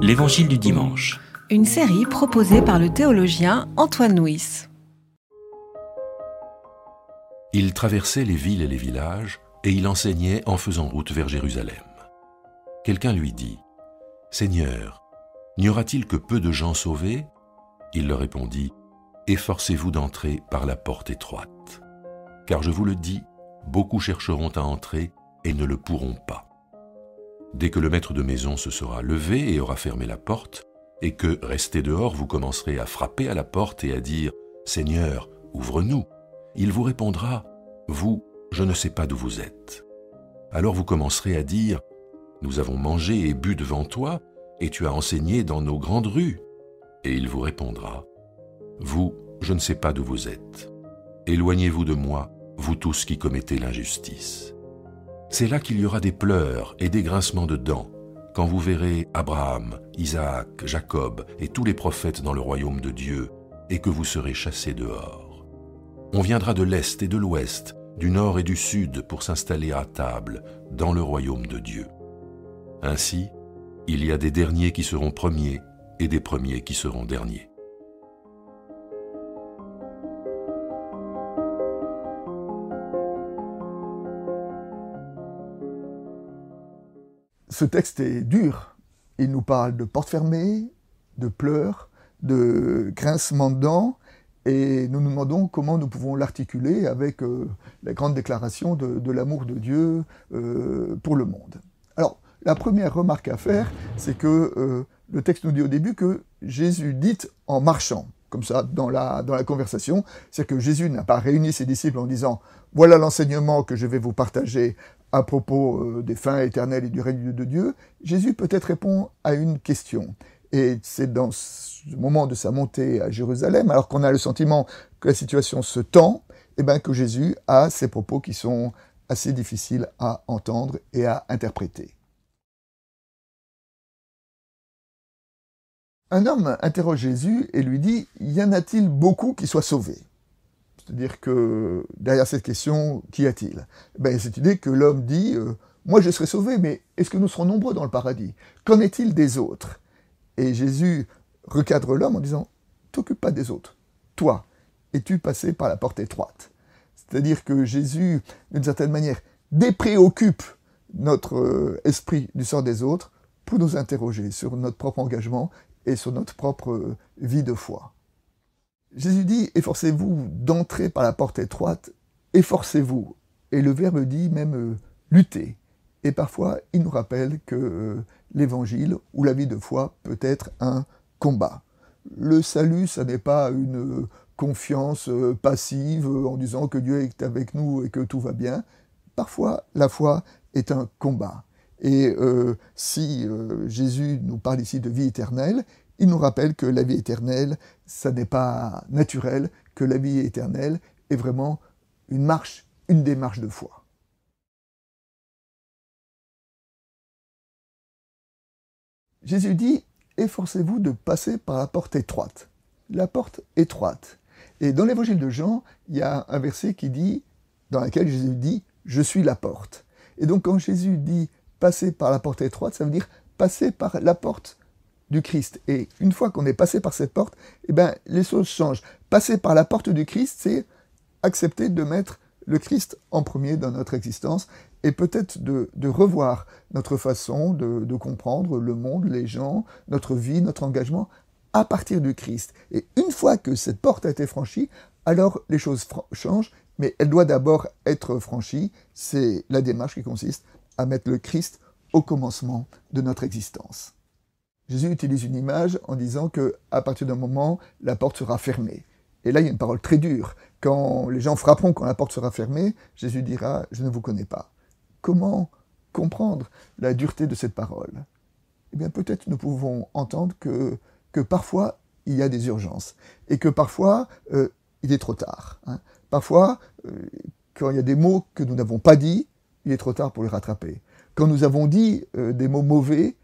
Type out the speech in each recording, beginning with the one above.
L'Évangile du dimanche. Une série proposée par le théologien Antoine Nuis. Il traversait les villes et les villages, et il enseignait en faisant route vers Jérusalem. Quelqu'un lui dit, Seigneur, n'y aura-t-il que peu de gens sauvés? Il leur répondit, Efforcez-vous d'entrer par la porte étroite. Car je vous le dis, beaucoup chercheront à entrer et ne le pourront pas. Dès que le maître de maison se sera levé et aura fermé la porte, et que, resté dehors, vous commencerez à frapper à la porte et à dire ⁇ Seigneur, ouvre-nous ⁇ il vous répondra ⁇ Vous, je ne sais pas d'où vous êtes. Alors vous commencerez à dire ⁇ Nous avons mangé et bu devant toi, et tu as enseigné dans nos grandes rues. Et il vous répondra ⁇ Vous, je ne sais pas d'où vous êtes. Éloignez-vous de moi, vous tous qui commettez l'injustice. C'est là qu'il y aura des pleurs et des grincements de dents, quand vous verrez Abraham, Isaac, Jacob et tous les prophètes dans le royaume de Dieu, et que vous serez chassés dehors. On viendra de l'Est et de l'Ouest, du Nord et du Sud pour s'installer à table dans le royaume de Dieu. Ainsi, il y a des derniers qui seront premiers et des premiers qui seront derniers. Ce texte est dur. Il nous parle de portes fermées, de pleurs, de grincements de dents, et nous nous demandons comment nous pouvons l'articuler avec euh, la grande déclaration de, l'amour de Dieu euh, pour le monde. Alors, la première remarque à faire, c'est que euh, le texte nous dit au début que Jésus dit en marchant, comme ça, dans la, dans la conversation, c'est que Jésus n'a pas réuni ses disciples en disant voilà l'enseignement que je vais vous partager à propos des fins éternelles et du règne de Dieu. Jésus peut-être répond à une question. Et c'est dans ce moment de sa montée à Jérusalem, alors qu'on a le sentiment que la situation se tend, eh bien que Jésus a ces propos qui sont assez difficiles à entendre et à interpréter. Un homme interroge Jésus et lui dit Y en a-t-il beaucoup qui soient sauvés? C'est-à-dire que derrière cette question, qu'y a-t-il? Ben, Cette idée que l'homme dit euh, Moi je serai sauvé, mais est-ce que nous serons nombreux dans le paradis? Qu'en est-il des autres? Et Jésus recadre l'homme en disant T'occupe pas des autres. Toi, es-tu passé par la porte étroite? C'est-à-dire que Jésus, d'une certaine manière, dépréoccupe notre euh, esprit du sort des autres pour nous interroger sur notre propre engagement et sur notre propre euh, vie de foi. Jésus dit Efforcez-vous d'entrer par la porte étroite, efforcez-vous. Et le verbe dit même euh, lutter. Et parfois, il nous rappelle que l'évangile ou la vie de foi peut être un combat. Le salut, ça n'est pas une confiance euh, passive euh, en disant que Dieu est avec nous et que tout va bien. Parfois, la foi est un combat. Et euh, si Jésus nous parle ici de vie éternelle, il nous rappelle que la vie éternelle, ça n'est pas naturel, que la vie éternelle est vraiment une marche, une démarche de foi. Jésus dit, efforcez-vous de passer par la porte étroite. La porte étroite. Et dans l'évangile de Jean, il y a un verset qui dit, dans lequel Jésus dit, je suis la porte. Et donc quand Jésus dit passer par la porte étroite, ça veut dire passer par la porte du Christ. Et une fois qu'on est passé par cette porte, eh ben, les choses changent. Passer par la porte du Christ, c'est accepter de mettre le Christ en premier dans notre existence et peut-être de, revoir notre façon de, comprendre le monde, les gens, notre vie, notre engagement à partir du Christ. Et une fois que cette porte a été franchie, alors les choses changent, mais elle doit d'abord être franchie. C'est la démarche qui consiste à mettre le Christ au commencement de notre existence. Jésus utilise une image en disant que à partir d'un moment, la porte sera fermée. Et là, il y a une parole très dure. Quand les gens frapperont quand la porte sera fermée, Jésus dira Je ne vous connais pas. Comment comprendre la dureté de cette parole? Eh bien, peut-être nous pouvons entendre que, parfois il y a des urgences et que parfois euh, il est trop tard. Hein. Parfois, euh, quand il y a des mots que nous n'avons pas dit, il est trop tard pour les rattraper. Quand nous avons dit euh, des mots mauvais,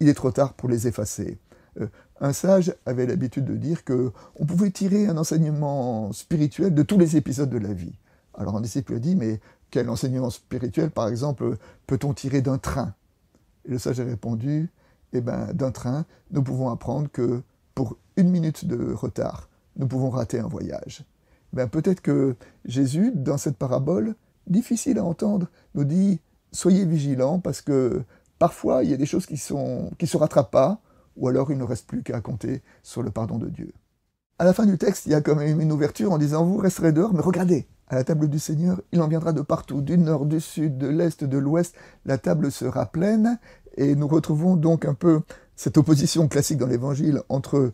il est trop tard pour les effacer. un sage avait l'habitude de dire que on pouvait tirer un enseignement spirituel de tous les épisodes de la vie. Alors un disciple a dit, mais quel enseignement spirituel, par exemple, peut-on tirer d'un train? Et le sage a répondu, eh ben, d'un train, nous pouvons apprendre que pour une minute de retard, nous pouvons rater un voyage. Ben, peut-être que Jésus, dans cette parabole, difficile à entendre, nous dit soyez vigilants parce que parfois il y a des choses qui ne se rattrapent pas, ou alors il ne reste plus qu'à compter sur le pardon de Dieu. À la fin du texte, il y a quand même une ouverture en disant vous resterez dehors, mais regardez, à la table du Seigneur, il en viendra de partout, du nord, du sud, de l'est, de l'ouest, la table sera pleine, et nous retrouvons donc un peu cette opposition classique dans l'Évangile entre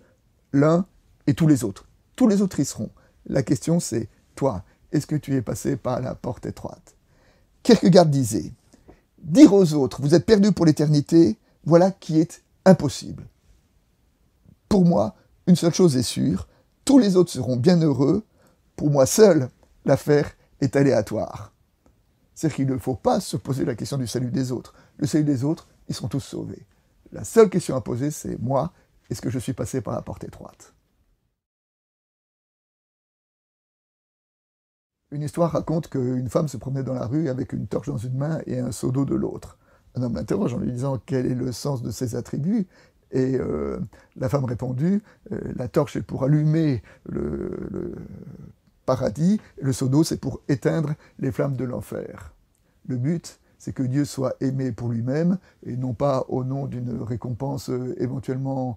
l'un et tous les autres. Tous les autres y seront. La question c'est, toi, est-ce que tu es passé par la porte étroite? Kierkegaard disait, dire aux autres, vous êtes perdus pour l'éternité, voilà qui est impossible. Pour moi, une seule chose est sûre, tous les autres seront bien heureux, pour moi seul, l'affaire est aléatoire. C'est-à-dire qu'il ne faut pas se poser la question du salut des autres. Le salut des autres, ils sont tous sauvés. La seule question à poser, c'est moi, est-ce que je suis passé par la porte étroite? Une histoire raconte qu'une femme se promenait dans la rue avec une torche dans une main et un seau d'eau de l'autre. Un homme l'interroge en lui disant quel est le sens de ses attributs? Et euh, la femme répondit euh, La torche est pour allumer le, paradis, le seau d'eau c'est pour éteindre les flammes de l'enfer. Le but, c'est que Dieu soit aimé pour lui-même et non pas au nom d'une récompense euh, éventuellement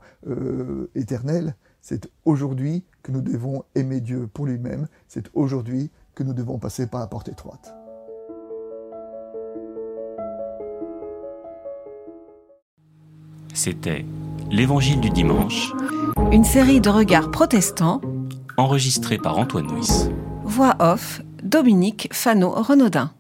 éternelle. C'est aujourd'hui que nous devons aimer Dieu pour lui-même. C'est aujourd'hui que nous devons passer par la porte étroite. C'était L'Évangile du dimanche. Une série de regards protestants. Enregistrée par Antoine Nuis. Voix off, Dominique Fano-Renaudin.